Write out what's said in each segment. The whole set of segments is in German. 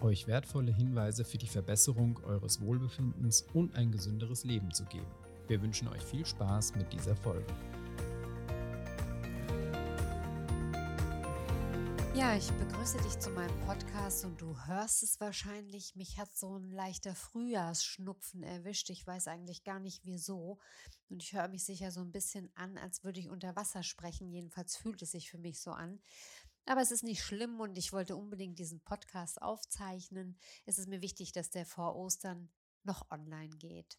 euch wertvolle Hinweise für die Verbesserung eures Wohlbefindens und ein gesünderes Leben zu geben. Wir wünschen euch viel Spaß mit dieser Folge. Ja, ich begrüße dich zu meinem Podcast und du hörst es wahrscheinlich. Mich hat so ein leichter Frühjahrsschnupfen erwischt. Ich weiß eigentlich gar nicht wieso. Und ich höre mich sicher so ein bisschen an, als würde ich unter Wasser sprechen. Jedenfalls fühlt es sich für mich so an. Aber es ist nicht schlimm und ich wollte unbedingt diesen Podcast aufzeichnen. Es ist mir wichtig, dass der vor Ostern noch online geht.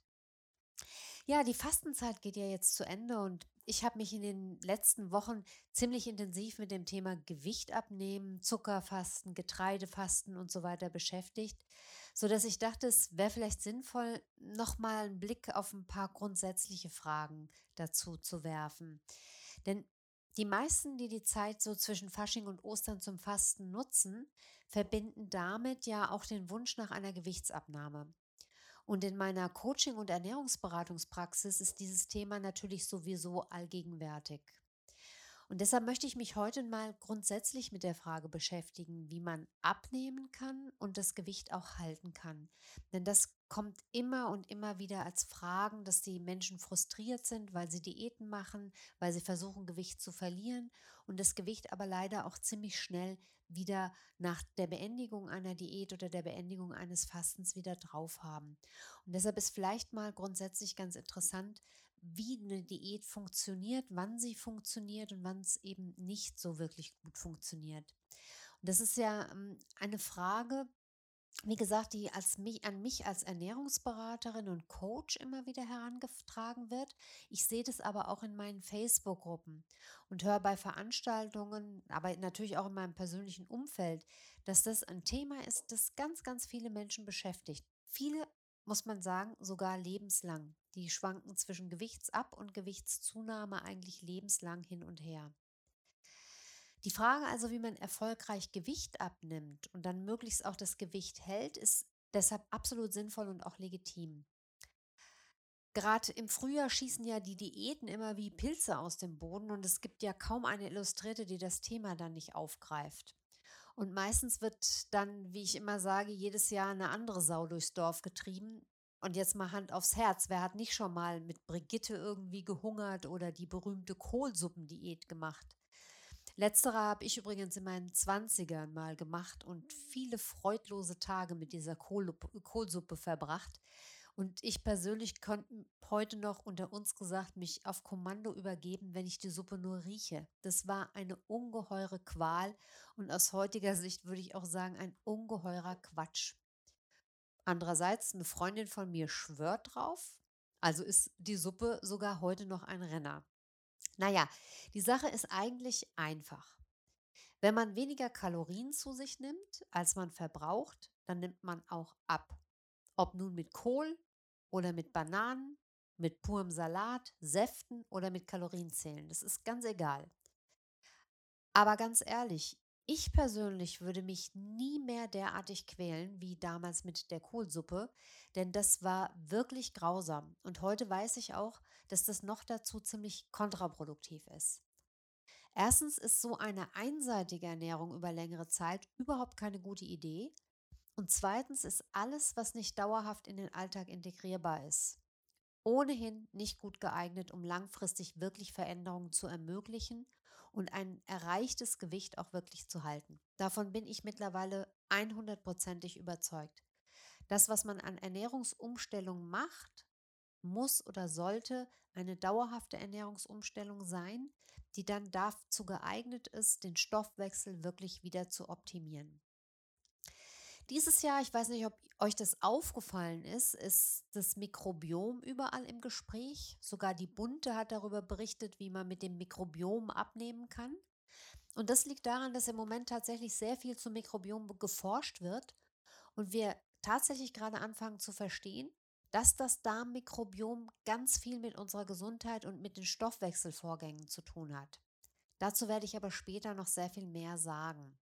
Ja, die Fastenzeit geht ja jetzt zu Ende und ich habe mich in den letzten Wochen ziemlich intensiv mit dem Thema Gewicht abnehmen, Zuckerfasten, Getreidefasten und so weiter beschäftigt, so dass ich dachte, es wäre vielleicht sinnvoll, nochmal einen Blick auf ein paar grundsätzliche Fragen dazu zu werfen. Denn die meisten, die die Zeit so zwischen Fasching und Ostern zum Fasten nutzen, verbinden damit ja auch den Wunsch nach einer Gewichtsabnahme. Und in meiner Coaching- und Ernährungsberatungspraxis ist dieses Thema natürlich sowieso allgegenwärtig. Und deshalb möchte ich mich heute mal grundsätzlich mit der Frage beschäftigen, wie man abnehmen kann und das Gewicht auch halten kann. Denn das kommt immer und immer wieder als Fragen, dass die Menschen frustriert sind, weil sie Diäten machen, weil sie versuchen, Gewicht zu verlieren und das Gewicht aber leider auch ziemlich schnell wieder nach der Beendigung einer Diät oder der Beendigung eines Fastens wieder drauf haben. Und deshalb ist vielleicht mal grundsätzlich ganz interessant, wie eine Diät funktioniert, wann sie funktioniert und wann es eben nicht so wirklich gut funktioniert. Und das ist ja ähm, eine Frage, wie gesagt, die als mich, an mich als Ernährungsberaterin und Coach immer wieder herangetragen wird. Ich sehe das aber auch in meinen Facebook-Gruppen und höre bei Veranstaltungen, aber natürlich auch in meinem persönlichen Umfeld, dass das ein Thema ist, das ganz, ganz viele Menschen beschäftigt. Viele, muss man sagen, sogar lebenslang. Die schwanken zwischen Gewichtsab- und Gewichtszunahme eigentlich lebenslang hin und her. Die Frage also, wie man erfolgreich Gewicht abnimmt und dann möglichst auch das Gewicht hält, ist deshalb absolut sinnvoll und auch legitim. Gerade im Frühjahr schießen ja die Diäten immer wie Pilze aus dem Boden und es gibt ja kaum eine Illustrierte, die das Thema dann nicht aufgreift. Und meistens wird dann, wie ich immer sage, jedes Jahr eine andere Sau durchs Dorf getrieben, und jetzt mal Hand aufs Herz, wer hat nicht schon mal mit Brigitte irgendwie gehungert oder die berühmte Kohlsuppendiät gemacht? Letztere habe ich übrigens in meinen Zwanzigern mal gemacht und viele freudlose Tage mit dieser Kohl Kohlsuppe verbracht. Und ich persönlich konnte heute noch unter uns gesagt mich auf Kommando übergeben, wenn ich die Suppe nur rieche. Das war eine ungeheure Qual und aus heutiger Sicht würde ich auch sagen, ein ungeheurer Quatsch. Andererseits, eine Freundin von mir schwört drauf, also ist die Suppe sogar heute noch ein Renner. Naja, die Sache ist eigentlich einfach. Wenn man weniger Kalorien zu sich nimmt, als man verbraucht, dann nimmt man auch ab. Ob nun mit Kohl oder mit Bananen, mit purem Salat, Säften oder mit Kalorienzählen. Das ist ganz egal. Aber ganz ehrlich, ich persönlich würde mich nie mehr derartig quälen wie damals mit der Kohlsuppe, denn das war wirklich grausam. Und heute weiß ich auch, dass das noch dazu ziemlich kontraproduktiv ist. Erstens ist so eine einseitige Ernährung über längere Zeit überhaupt keine gute Idee. Und zweitens ist alles, was nicht dauerhaft in den Alltag integrierbar ist, ohnehin nicht gut geeignet, um langfristig wirklich Veränderungen zu ermöglichen und ein erreichtes Gewicht auch wirklich zu halten. Davon bin ich mittlerweile 100%ig überzeugt. Das, was man an Ernährungsumstellung macht, muss oder sollte eine dauerhafte Ernährungsumstellung sein, die dann dazu geeignet ist, den Stoffwechsel wirklich wieder zu optimieren. Dieses Jahr, ich weiß nicht, ob euch das aufgefallen ist, ist das Mikrobiom überall im Gespräch. Sogar die Bunte hat darüber berichtet, wie man mit dem Mikrobiom abnehmen kann. Und das liegt daran, dass im Moment tatsächlich sehr viel zum Mikrobiom geforscht wird und wir tatsächlich gerade anfangen zu verstehen, dass das Darmmikrobiom ganz viel mit unserer Gesundheit und mit den Stoffwechselvorgängen zu tun hat. Dazu werde ich aber später noch sehr viel mehr sagen.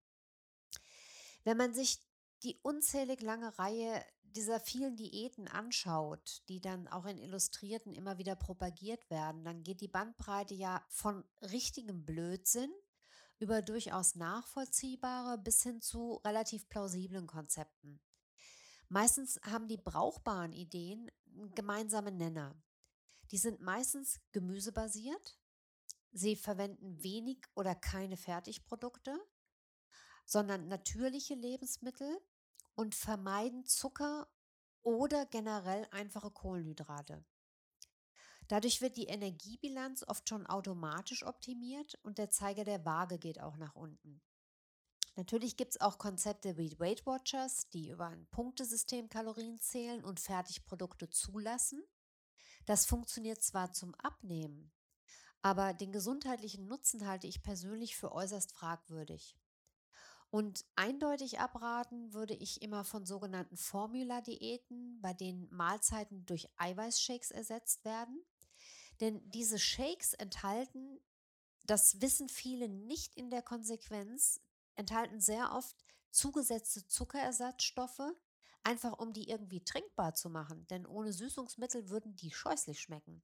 Wenn man sich die unzählig lange Reihe dieser vielen Diäten anschaut, die dann auch in Illustrierten immer wieder propagiert werden, dann geht die Bandbreite ja von richtigem Blödsinn über durchaus nachvollziehbare bis hin zu relativ plausiblen Konzepten. Meistens haben die brauchbaren Ideen gemeinsame Nenner. Die sind meistens gemüsebasiert. Sie verwenden wenig oder keine Fertigprodukte, sondern natürliche Lebensmittel und vermeiden Zucker oder generell einfache Kohlenhydrate. Dadurch wird die Energiebilanz oft schon automatisch optimiert und der Zeiger der Waage geht auch nach unten. Natürlich gibt es auch Konzepte wie Weight Watchers, die über ein Punktesystem Kalorien zählen und Fertigprodukte zulassen. Das funktioniert zwar zum Abnehmen, aber den gesundheitlichen Nutzen halte ich persönlich für äußerst fragwürdig. Und eindeutig abraten würde ich immer von sogenannten Formula-Diäten, bei denen Mahlzeiten durch Eiweißshakes ersetzt werden. Denn diese Shakes enthalten, das wissen viele nicht in der Konsequenz, enthalten sehr oft zugesetzte Zuckerersatzstoffe, einfach um die irgendwie trinkbar zu machen. Denn ohne Süßungsmittel würden die scheußlich schmecken.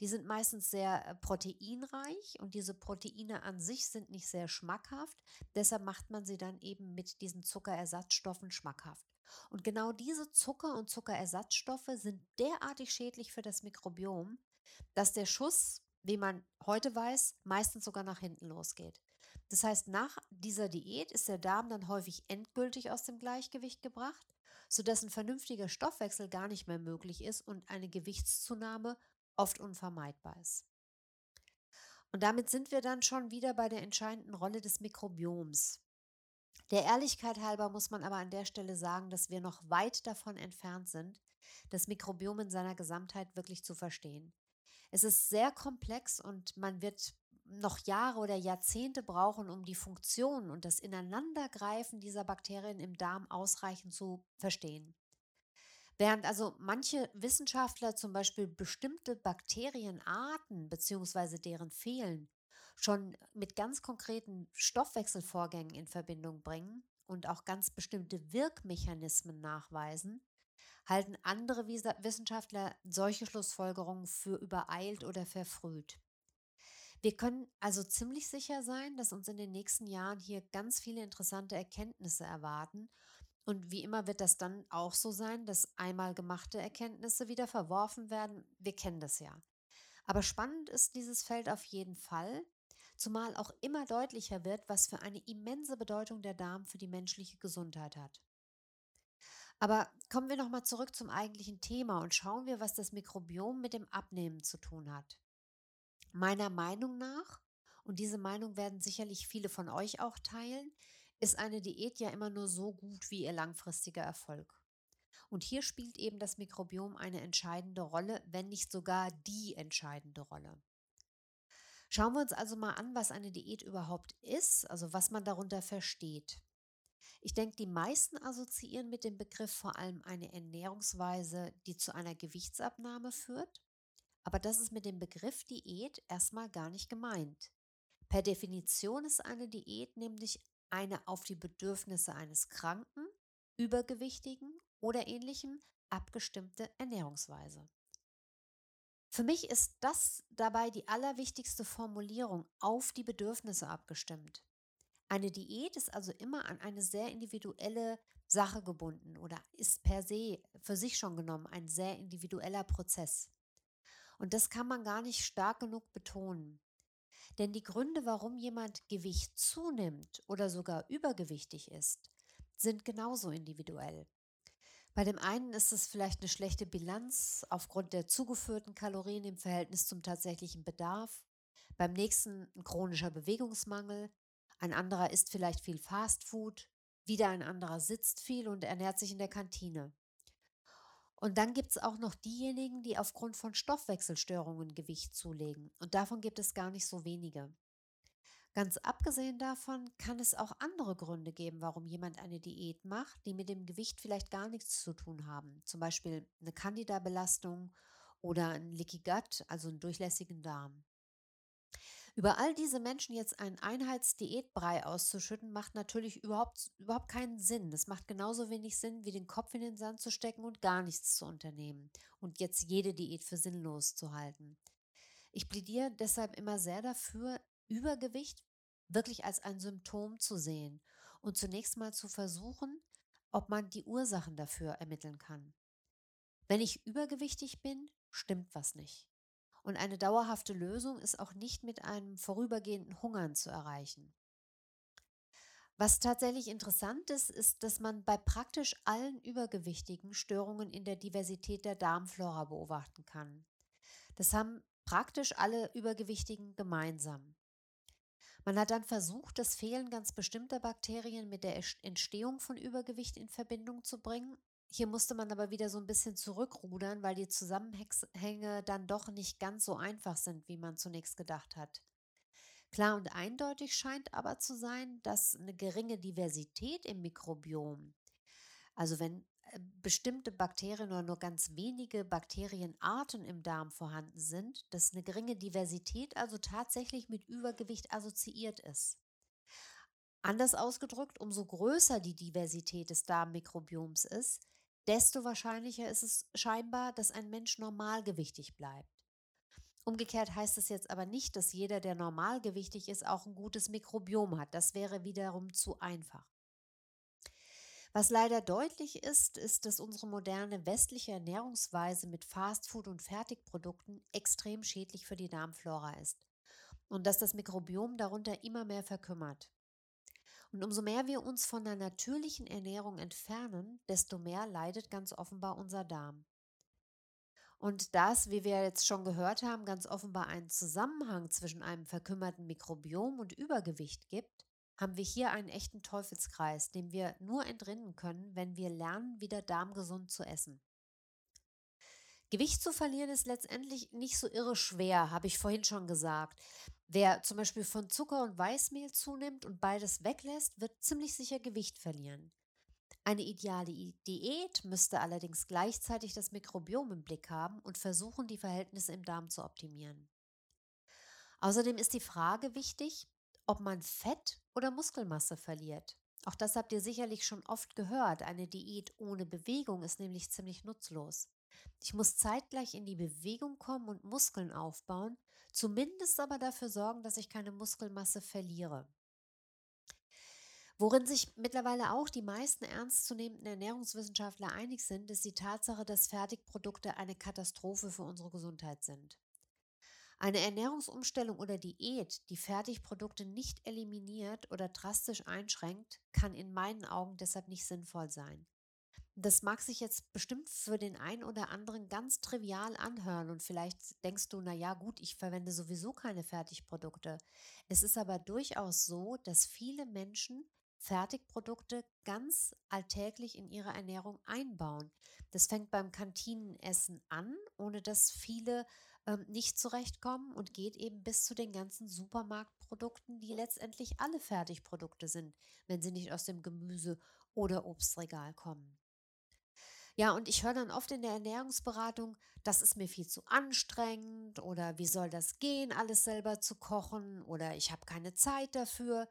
Die sind meistens sehr äh, proteinreich und diese Proteine an sich sind nicht sehr schmackhaft. Deshalb macht man sie dann eben mit diesen Zuckerersatzstoffen schmackhaft. Und genau diese Zucker und Zuckerersatzstoffe sind derartig schädlich für das Mikrobiom, dass der Schuss, wie man heute weiß, meistens sogar nach hinten losgeht. Das heißt, nach dieser Diät ist der Darm dann häufig endgültig aus dem Gleichgewicht gebracht, sodass ein vernünftiger Stoffwechsel gar nicht mehr möglich ist und eine Gewichtszunahme oft unvermeidbar ist. Und damit sind wir dann schon wieder bei der entscheidenden Rolle des Mikrobioms. Der Ehrlichkeit halber muss man aber an der Stelle sagen, dass wir noch weit davon entfernt sind, das Mikrobiom in seiner Gesamtheit wirklich zu verstehen. Es ist sehr komplex und man wird noch Jahre oder Jahrzehnte brauchen, um die Funktion und das Ineinandergreifen dieser Bakterien im Darm ausreichend zu verstehen. Während also manche Wissenschaftler zum Beispiel bestimmte Bakterienarten bzw. deren Fehlen schon mit ganz konkreten Stoffwechselvorgängen in Verbindung bringen und auch ganz bestimmte Wirkmechanismen nachweisen, halten andere Wissenschaftler solche Schlussfolgerungen für übereilt oder verfrüht. Wir können also ziemlich sicher sein, dass uns in den nächsten Jahren hier ganz viele interessante Erkenntnisse erwarten und wie immer wird das dann auch so sein, dass einmal gemachte Erkenntnisse wieder verworfen werden. Wir kennen das ja. Aber spannend ist dieses Feld auf jeden Fall, zumal auch immer deutlicher wird, was für eine immense Bedeutung der Darm für die menschliche Gesundheit hat. Aber kommen wir nochmal zurück zum eigentlichen Thema und schauen wir, was das Mikrobiom mit dem Abnehmen zu tun hat. Meiner Meinung nach, und diese Meinung werden sicherlich viele von euch auch teilen, ist eine Diät ja immer nur so gut wie ihr langfristiger Erfolg. Und hier spielt eben das Mikrobiom eine entscheidende Rolle, wenn nicht sogar die entscheidende Rolle. Schauen wir uns also mal an, was eine Diät überhaupt ist, also was man darunter versteht. Ich denke, die meisten assoziieren mit dem Begriff vor allem eine Ernährungsweise, die zu einer Gewichtsabnahme führt. Aber das ist mit dem Begriff Diät erstmal gar nicht gemeint. Per Definition ist eine Diät nämlich eine auf die Bedürfnisse eines Kranken, Übergewichtigen oder ähnlichem abgestimmte Ernährungsweise. Für mich ist das dabei die allerwichtigste Formulierung auf die Bedürfnisse abgestimmt. Eine Diät ist also immer an eine sehr individuelle Sache gebunden oder ist per se für sich schon genommen ein sehr individueller Prozess. Und das kann man gar nicht stark genug betonen. Denn die Gründe, warum jemand Gewicht zunimmt oder sogar übergewichtig ist, sind genauso individuell. Bei dem einen ist es vielleicht eine schlechte Bilanz aufgrund der zugeführten Kalorien im Verhältnis zum tatsächlichen Bedarf. Beim nächsten ein chronischer Bewegungsmangel. Ein anderer isst vielleicht viel Fastfood. Wieder ein anderer sitzt viel und ernährt sich in der Kantine. Und dann gibt es auch noch diejenigen, die aufgrund von Stoffwechselstörungen Gewicht zulegen. Und davon gibt es gar nicht so wenige. Ganz abgesehen davon kann es auch andere Gründe geben, warum jemand eine Diät macht, die mit dem Gewicht vielleicht gar nichts zu tun haben. Zum Beispiel eine Candida-Belastung oder ein Leaky Gut, also einen durchlässigen Darm. Über all diese Menschen jetzt einen Einheitsdiätbrei auszuschütten, macht natürlich überhaupt, überhaupt keinen Sinn. Das macht genauso wenig Sinn, wie den Kopf in den Sand zu stecken und gar nichts zu unternehmen und jetzt jede Diät für sinnlos zu halten. Ich plädiere deshalb immer sehr dafür, Übergewicht wirklich als ein Symptom zu sehen und zunächst mal zu versuchen, ob man die Ursachen dafür ermitteln kann. Wenn ich übergewichtig bin, stimmt was nicht. Und eine dauerhafte Lösung ist auch nicht mit einem vorübergehenden Hungern zu erreichen. Was tatsächlich interessant ist, ist, dass man bei praktisch allen Übergewichtigen Störungen in der Diversität der Darmflora beobachten kann. Das haben praktisch alle Übergewichtigen gemeinsam. Man hat dann versucht, das Fehlen ganz bestimmter Bakterien mit der Entstehung von Übergewicht in Verbindung zu bringen hier musste man aber wieder so ein bisschen zurückrudern, weil die Zusammenhänge dann doch nicht ganz so einfach sind, wie man zunächst gedacht hat. Klar und eindeutig scheint aber zu sein, dass eine geringe Diversität im Mikrobiom, also wenn äh, bestimmte Bakterien oder nur ganz wenige Bakterienarten im Darm vorhanden sind, dass eine geringe Diversität also tatsächlich mit Übergewicht assoziiert ist. Anders ausgedrückt, umso größer die Diversität des Darmmikrobioms ist, desto wahrscheinlicher ist es scheinbar, dass ein Mensch normalgewichtig bleibt. Umgekehrt heißt es jetzt aber nicht, dass jeder, der normalgewichtig ist, auch ein gutes Mikrobiom hat. Das wäre wiederum zu einfach. Was leider deutlich ist, ist, dass unsere moderne westliche Ernährungsweise mit Fastfood und Fertigprodukten extrem schädlich für die Darmflora ist und dass das Mikrobiom darunter immer mehr verkümmert. Und umso mehr wir uns von der natürlichen Ernährung entfernen, desto mehr leidet ganz offenbar unser Darm. Und das, wie wir jetzt schon gehört haben, ganz offenbar einen Zusammenhang zwischen einem verkümmerten Mikrobiom und Übergewicht gibt, haben wir hier einen echten Teufelskreis, dem wir nur entrinnen können, wenn wir lernen, wieder darmgesund zu essen. Gewicht zu verlieren ist letztendlich nicht so irre schwer, habe ich vorhin schon gesagt. Wer zum Beispiel von Zucker und Weißmehl zunimmt und beides weglässt, wird ziemlich sicher Gewicht verlieren. Eine ideale Diät müsste allerdings gleichzeitig das Mikrobiom im Blick haben und versuchen, die Verhältnisse im Darm zu optimieren. Außerdem ist die Frage wichtig, ob man Fett oder Muskelmasse verliert. Auch das habt ihr sicherlich schon oft gehört. Eine Diät ohne Bewegung ist nämlich ziemlich nutzlos. Ich muss zeitgleich in die Bewegung kommen und Muskeln aufbauen, zumindest aber dafür sorgen, dass ich keine Muskelmasse verliere. Worin sich mittlerweile auch die meisten ernstzunehmenden Ernährungswissenschaftler einig sind, ist die Tatsache, dass Fertigprodukte eine Katastrophe für unsere Gesundheit sind. Eine Ernährungsumstellung oder Diät, die Fertigprodukte nicht eliminiert oder drastisch einschränkt, kann in meinen Augen deshalb nicht sinnvoll sein. Das mag sich jetzt bestimmt für den einen oder anderen ganz trivial anhören und vielleicht denkst du, na ja, gut, ich verwende sowieso keine Fertigprodukte. Es ist aber durchaus so, dass viele Menschen Fertigprodukte ganz alltäglich in ihre Ernährung einbauen. Das fängt beim Kantinenessen an, ohne dass viele ähm, nicht zurechtkommen und geht eben bis zu den ganzen Supermarktprodukten, die letztendlich alle Fertigprodukte sind, wenn sie nicht aus dem Gemüse- oder Obstregal kommen. Ja, und ich höre dann oft in der Ernährungsberatung, das ist mir viel zu anstrengend oder wie soll das gehen, alles selber zu kochen oder ich habe keine Zeit dafür.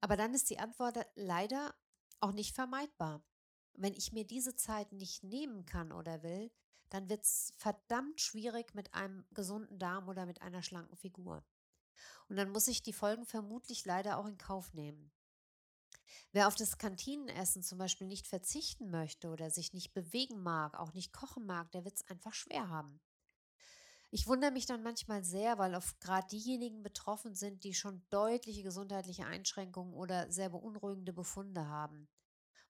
Aber dann ist die Antwort leider auch nicht vermeidbar. Wenn ich mir diese Zeit nicht nehmen kann oder will, dann wird es verdammt schwierig mit einem gesunden Darm oder mit einer schlanken Figur. Und dann muss ich die Folgen vermutlich leider auch in Kauf nehmen. Wer auf das Kantinenessen zum Beispiel nicht verzichten möchte oder sich nicht bewegen mag, auch nicht kochen mag, der wird es einfach schwer haben. Ich wundere mich dann manchmal sehr, weil oft gerade diejenigen betroffen sind, die schon deutliche gesundheitliche Einschränkungen oder sehr beunruhigende Befunde haben.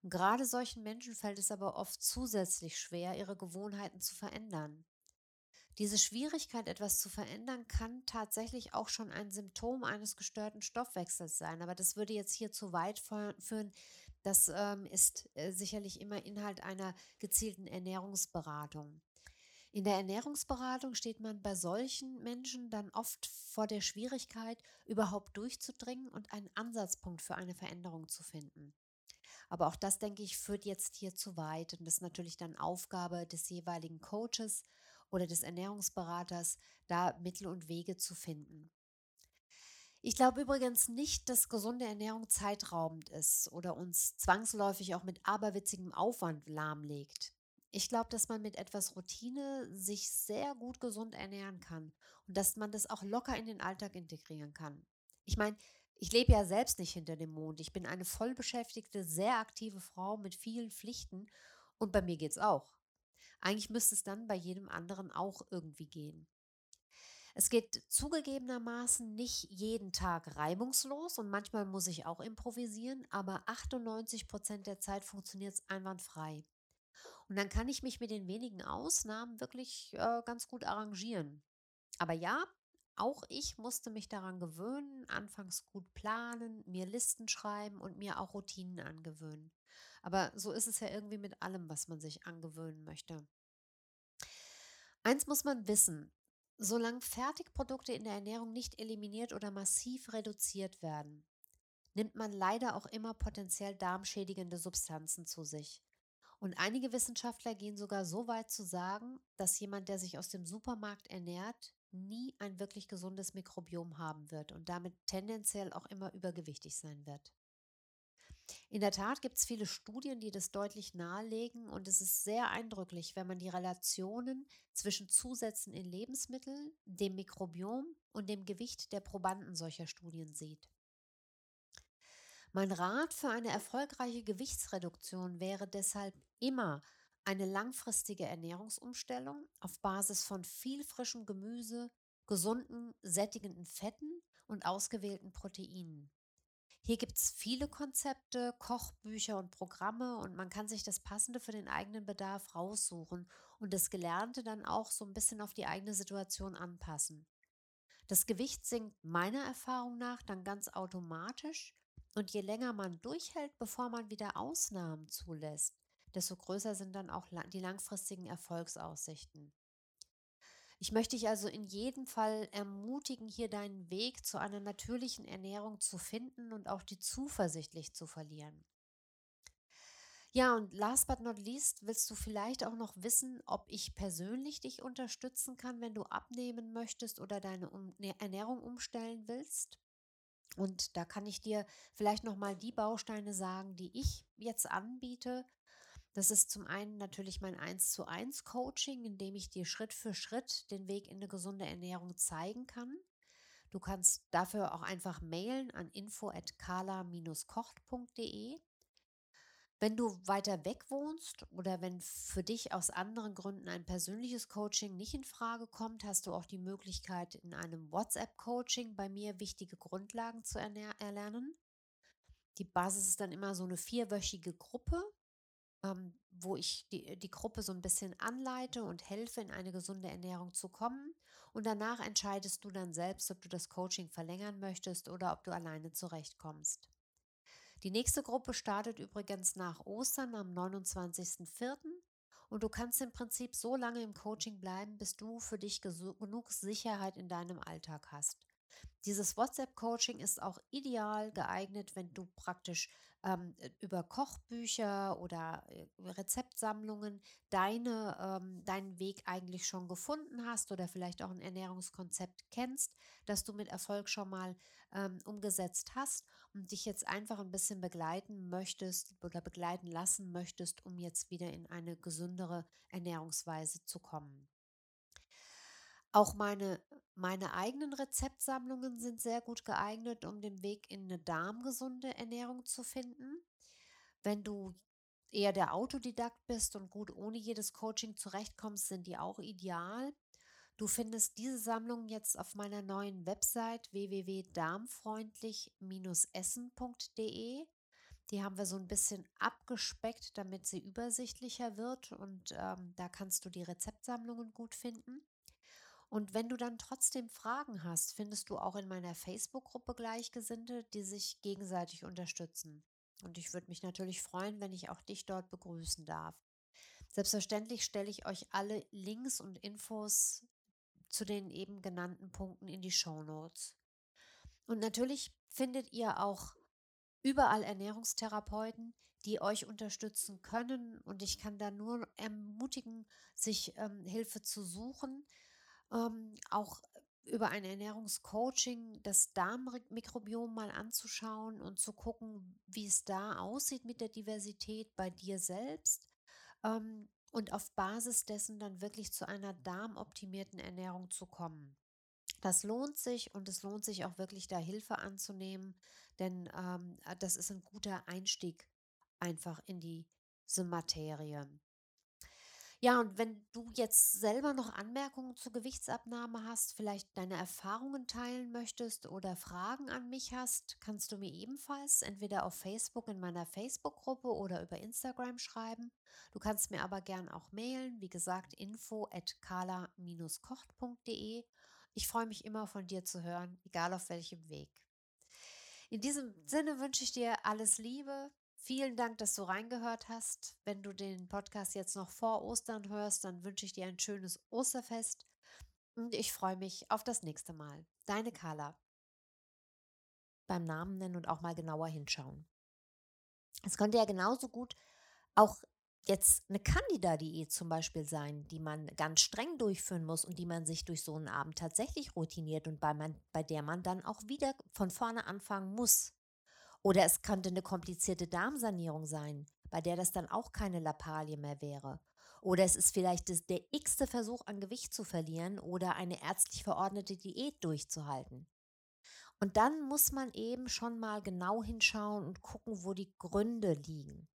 Und gerade solchen Menschen fällt es aber oft zusätzlich schwer, ihre Gewohnheiten zu verändern. Diese Schwierigkeit, etwas zu verändern, kann tatsächlich auch schon ein Symptom eines gestörten Stoffwechsels sein. Aber das würde jetzt hier zu weit führen. Das ähm, ist äh, sicherlich immer Inhalt einer gezielten Ernährungsberatung. In der Ernährungsberatung steht man bei solchen Menschen dann oft vor der Schwierigkeit, überhaupt durchzudringen und einen Ansatzpunkt für eine Veränderung zu finden. Aber auch das, denke ich, führt jetzt hier zu weit. Und ist natürlich dann Aufgabe des jeweiligen Coaches oder des Ernährungsberaters, da Mittel und Wege zu finden. Ich glaube übrigens nicht, dass gesunde Ernährung zeitraubend ist oder uns zwangsläufig auch mit aberwitzigem Aufwand lahmlegt. Ich glaube, dass man mit etwas Routine sich sehr gut gesund ernähren kann und dass man das auch locker in den Alltag integrieren kann. Ich meine, ich lebe ja selbst nicht hinter dem Mond. Ich bin eine vollbeschäftigte, sehr aktive Frau mit vielen Pflichten und bei mir geht es auch. Eigentlich müsste es dann bei jedem anderen auch irgendwie gehen. Es geht zugegebenermaßen nicht jeden Tag reibungslos und manchmal muss ich auch improvisieren, aber 98 Prozent der Zeit funktioniert es einwandfrei. Und dann kann ich mich mit den wenigen Ausnahmen wirklich äh, ganz gut arrangieren. Aber ja, auch ich musste mich daran gewöhnen, anfangs gut planen, mir Listen schreiben und mir auch Routinen angewöhnen. Aber so ist es ja irgendwie mit allem, was man sich angewöhnen möchte. Eins muss man wissen, solange Fertigprodukte in der Ernährung nicht eliminiert oder massiv reduziert werden, nimmt man leider auch immer potenziell darmschädigende Substanzen zu sich. Und einige Wissenschaftler gehen sogar so weit zu sagen, dass jemand, der sich aus dem Supermarkt ernährt, nie ein wirklich gesundes Mikrobiom haben wird und damit tendenziell auch immer übergewichtig sein wird. In der Tat gibt es viele Studien, die das deutlich nahelegen und es ist sehr eindrücklich, wenn man die Relationen zwischen Zusätzen in Lebensmitteln, dem Mikrobiom und dem Gewicht der Probanden solcher Studien sieht. Mein Rat für eine erfolgreiche Gewichtsreduktion wäre deshalb immer eine langfristige Ernährungsumstellung auf Basis von viel frischem Gemüse, gesunden, sättigenden Fetten und ausgewählten Proteinen. Hier gibt es viele Konzepte, Kochbücher und Programme und man kann sich das Passende für den eigenen Bedarf raussuchen und das Gelernte dann auch so ein bisschen auf die eigene Situation anpassen. Das Gewicht sinkt meiner Erfahrung nach dann ganz automatisch und je länger man durchhält, bevor man wieder Ausnahmen zulässt, desto größer sind dann auch die langfristigen Erfolgsaussichten. Ich möchte dich also in jedem Fall ermutigen, hier deinen Weg zu einer natürlichen Ernährung zu finden und auch die zuversichtlich zu verlieren. Ja, und last but not least willst du vielleicht auch noch wissen, ob ich persönlich dich unterstützen kann, wenn du abnehmen möchtest oder deine ne, Ernährung umstellen willst. Und da kann ich dir vielleicht noch mal die Bausteine sagen, die ich jetzt anbiete, das ist zum einen natürlich mein 1 zu 1 Coaching, in dem ich dir Schritt für Schritt den Weg in eine gesunde Ernährung zeigen kann. Du kannst dafür auch einfach mailen an info@kala-kocht.de. Wenn du weiter weg wohnst oder wenn für dich aus anderen Gründen ein persönliches Coaching nicht in Frage kommt, hast du auch die Möglichkeit, in einem WhatsApp-Coaching bei mir wichtige Grundlagen zu erlernen. Die Basis ist dann immer so eine vierwöchige Gruppe, ähm, wo ich die, die Gruppe so ein bisschen anleite und helfe, in eine gesunde Ernährung zu kommen. Und danach entscheidest du dann selbst, ob du das Coaching verlängern möchtest oder ob du alleine zurechtkommst. Die nächste Gruppe startet übrigens nach Ostern am 29.04. Und du kannst im Prinzip so lange im Coaching bleiben, bis du für dich genug Sicherheit in deinem Alltag hast. Dieses WhatsApp-Coaching ist auch ideal geeignet, wenn du praktisch ähm, über Kochbücher oder äh, Rezeptsammlungen deine, ähm, deinen Weg eigentlich schon gefunden hast oder vielleicht auch ein Ernährungskonzept kennst, das du mit Erfolg schon mal ähm, umgesetzt hast und dich jetzt einfach ein bisschen begleiten möchtest oder begleiten lassen möchtest, um jetzt wieder in eine gesündere Ernährungsweise zu kommen. Auch meine, meine eigenen Rezeptsammlungen sind sehr gut geeignet, um den Weg in eine darmgesunde Ernährung zu finden. Wenn du eher der Autodidakt bist und gut ohne jedes Coaching zurechtkommst, sind die auch ideal. Du findest diese Sammlung jetzt auf meiner neuen Website www.darmfreundlich-essen.de. Die haben wir so ein bisschen abgespeckt, damit sie übersichtlicher wird und ähm, da kannst du die Rezeptsammlungen gut finden. Und wenn du dann trotzdem Fragen hast, findest du auch in meiner Facebook-Gruppe Gleichgesinnte, die sich gegenseitig unterstützen. Und ich würde mich natürlich freuen, wenn ich auch dich dort begrüßen darf. Selbstverständlich stelle ich euch alle Links und Infos zu den eben genannten Punkten in die Show Notes. Und natürlich findet ihr auch überall Ernährungstherapeuten, die euch unterstützen können. Und ich kann da nur ermutigen, sich ähm, Hilfe zu suchen. Ähm, auch über ein Ernährungscoaching das Darmmikrobiom mal anzuschauen und zu gucken, wie es da aussieht mit der Diversität bei dir selbst. Ähm, und auf Basis dessen dann wirklich zu einer darmoptimierten Ernährung zu kommen. Das lohnt sich und es lohnt sich auch wirklich da Hilfe anzunehmen, denn ähm, das ist ein guter Einstieg einfach in diese Materie. Ja, und wenn du jetzt selber noch Anmerkungen zur Gewichtsabnahme hast, vielleicht deine Erfahrungen teilen möchtest oder Fragen an mich hast, kannst du mir ebenfalls entweder auf Facebook in meiner Facebook-Gruppe oder über Instagram schreiben. Du kannst mir aber gern auch mailen, wie gesagt, info at kala-kocht.de. Ich freue mich immer von dir zu hören, egal auf welchem Weg. In diesem Sinne wünsche ich dir alles Liebe, Vielen Dank, dass du reingehört hast. Wenn du den Podcast jetzt noch vor Ostern hörst, dann wünsche ich dir ein schönes Osterfest und ich freue mich auf das nächste Mal. Deine Carla. Beim Namen nennen und auch mal genauer hinschauen. Es könnte ja genauso gut auch jetzt eine Candida-Diät zum Beispiel sein, die man ganz streng durchführen muss und die man sich durch so einen Abend tatsächlich routiniert und bei, man, bei der man dann auch wieder von vorne anfangen muss. Oder es könnte eine komplizierte Darmsanierung sein, bei der das dann auch keine Lappalie mehr wäre. Oder es ist vielleicht das, der x-te Versuch an Gewicht zu verlieren oder eine ärztlich verordnete Diät durchzuhalten. Und dann muss man eben schon mal genau hinschauen und gucken, wo die Gründe liegen.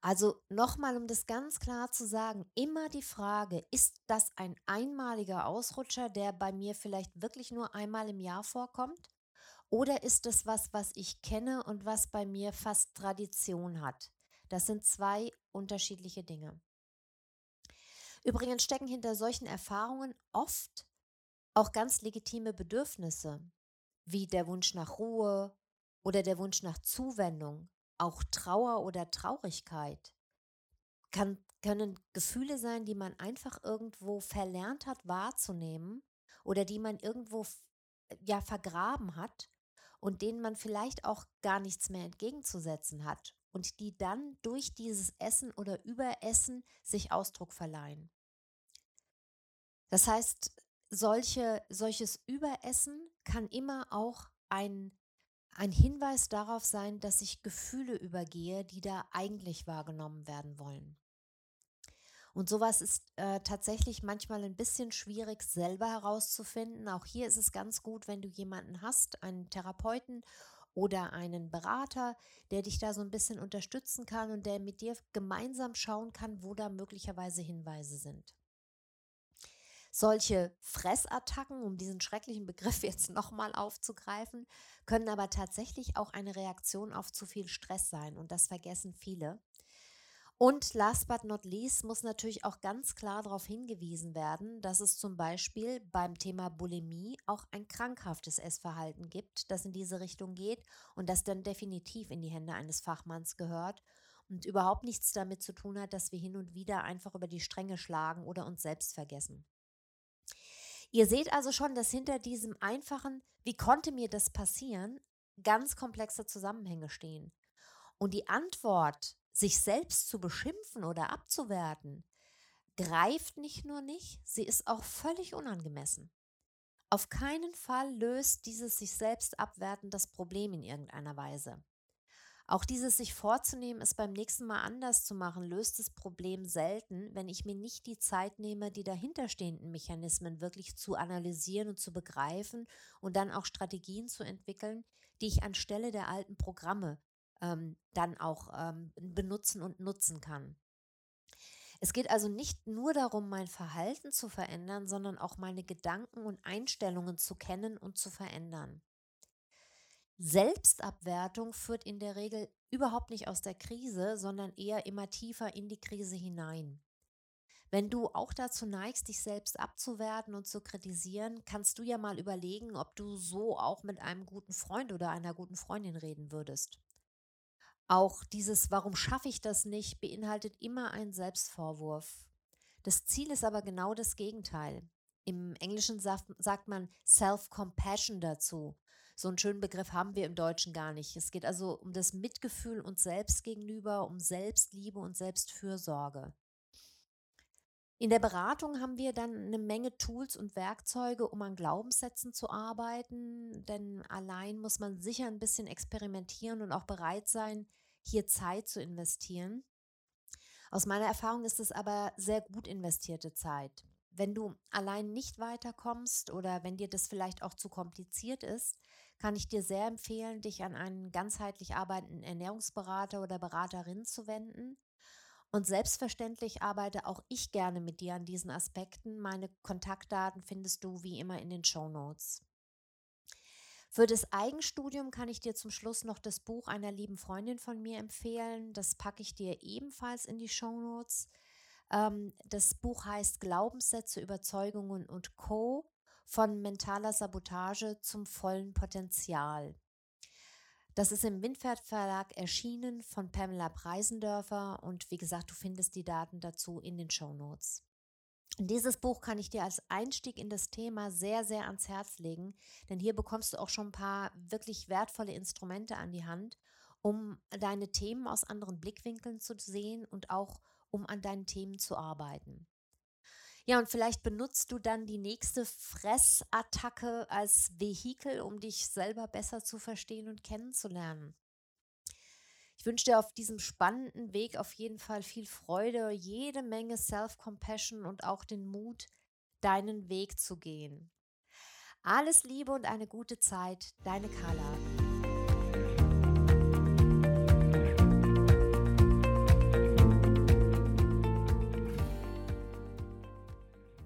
Also nochmal, um das ganz klar zu sagen, immer die Frage, ist das ein einmaliger Ausrutscher, der bei mir vielleicht wirklich nur einmal im Jahr vorkommt? Oder ist es was, was ich kenne und was bei mir fast Tradition hat? Das sind zwei unterschiedliche Dinge. Übrigens stecken hinter solchen Erfahrungen oft auch ganz legitime Bedürfnisse, wie der Wunsch nach Ruhe oder der Wunsch nach Zuwendung, auch Trauer oder Traurigkeit. Kann, können Gefühle sein, die man einfach irgendwo verlernt hat wahrzunehmen oder die man irgendwo ja vergraben hat und denen man vielleicht auch gar nichts mehr entgegenzusetzen hat und die dann durch dieses Essen oder Überessen sich Ausdruck verleihen. Das heißt, solche, solches Überessen kann immer auch ein, ein Hinweis darauf sein, dass ich Gefühle übergehe, die da eigentlich wahrgenommen werden wollen. Und sowas ist äh, tatsächlich manchmal ein bisschen schwierig selber herauszufinden. Auch hier ist es ganz gut, wenn du jemanden hast, einen Therapeuten oder einen Berater, der dich da so ein bisschen unterstützen kann und der mit dir gemeinsam schauen kann, wo da möglicherweise Hinweise sind. Solche Fressattacken, um diesen schrecklichen Begriff jetzt nochmal aufzugreifen, können aber tatsächlich auch eine Reaktion auf zu viel Stress sein und das vergessen viele. Und last but not least muss natürlich auch ganz klar darauf hingewiesen werden, dass es zum Beispiel beim Thema Bulimie auch ein krankhaftes Essverhalten gibt, das in diese Richtung geht und das dann definitiv in die Hände eines Fachmanns gehört und überhaupt nichts damit zu tun hat, dass wir hin und wieder einfach über die Stränge schlagen oder uns selbst vergessen. Ihr seht also schon, dass hinter diesem einfachen, wie konnte mir das passieren, ganz komplexe Zusammenhänge stehen. Und die Antwort sich selbst zu beschimpfen oder abzuwerten, greift nicht nur nicht, sie ist auch völlig unangemessen. Auf keinen Fall löst dieses sich selbst abwerten das Problem in irgendeiner Weise. Auch dieses sich vorzunehmen, es beim nächsten Mal anders zu machen, löst das Problem selten, wenn ich mir nicht die Zeit nehme, die dahinterstehenden Mechanismen wirklich zu analysieren und zu begreifen und dann auch Strategien zu entwickeln, die ich anstelle der alten Programme ähm, dann auch ähm, benutzen und nutzen kann. Es geht also nicht nur darum, mein Verhalten zu verändern, sondern auch meine Gedanken und Einstellungen zu kennen und zu verändern. Selbstabwertung führt in der Regel überhaupt nicht aus der Krise, sondern eher immer tiefer in die Krise hinein. Wenn du auch dazu neigst, dich selbst abzuwerten und zu kritisieren, kannst du ja mal überlegen, ob du so auch mit einem guten Freund oder einer guten Freundin reden würdest. Auch dieses Warum schaffe ich das nicht beinhaltet immer einen Selbstvorwurf. Das Ziel ist aber genau das Gegenteil. Im Englischen sagt man Self-Compassion dazu. So einen schönen Begriff haben wir im Deutschen gar nicht. Es geht also um das Mitgefühl uns selbst gegenüber, um Selbstliebe und Selbstfürsorge. In der Beratung haben wir dann eine Menge Tools und Werkzeuge, um an Glaubenssätzen zu arbeiten, denn allein muss man sicher ein bisschen experimentieren und auch bereit sein, hier Zeit zu investieren. Aus meiner Erfahrung ist es aber sehr gut investierte Zeit. Wenn du allein nicht weiterkommst oder wenn dir das vielleicht auch zu kompliziert ist, kann ich dir sehr empfehlen, dich an einen ganzheitlich arbeitenden Ernährungsberater oder Beraterin zu wenden. Und selbstverständlich arbeite auch ich gerne mit dir an diesen Aspekten. Meine Kontaktdaten findest du wie immer in den Show Notes. Für das Eigenstudium kann ich dir zum Schluss noch das Buch einer lieben Freundin von mir empfehlen. Das packe ich dir ebenfalls in die Show Notes. Ähm, das Buch heißt Glaubenssätze, Überzeugungen und Co. von mentaler Sabotage zum vollen Potenzial. Das ist im Windpferd Verlag erschienen von Pamela Preisendörfer und wie gesagt, du findest die Daten dazu in den Show Notes. Dieses Buch kann ich dir als Einstieg in das Thema sehr, sehr ans Herz legen, denn hier bekommst du auch schon ein paar wirklich wertvolle Instrumente an die Hand, um deine Themen aus anderen Blickwinkeln zu sehen und auch um an deinen Themen zu arbeiten. Ja, und vielleicht benutzt du dann die nächste Fressattacke als Vehikel, um dich selber besser zu verstehen und kennenzulernen. Ich wünsche dir auf diesem spannenden Weg auf jeden Fall viel Freude, jede Menge Self-Compassion und auch den Mut, deinen Weg zu gehen. Alles Liebe und eine gute Zeit, deine Carla.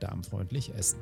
Darmfreundlich Essen.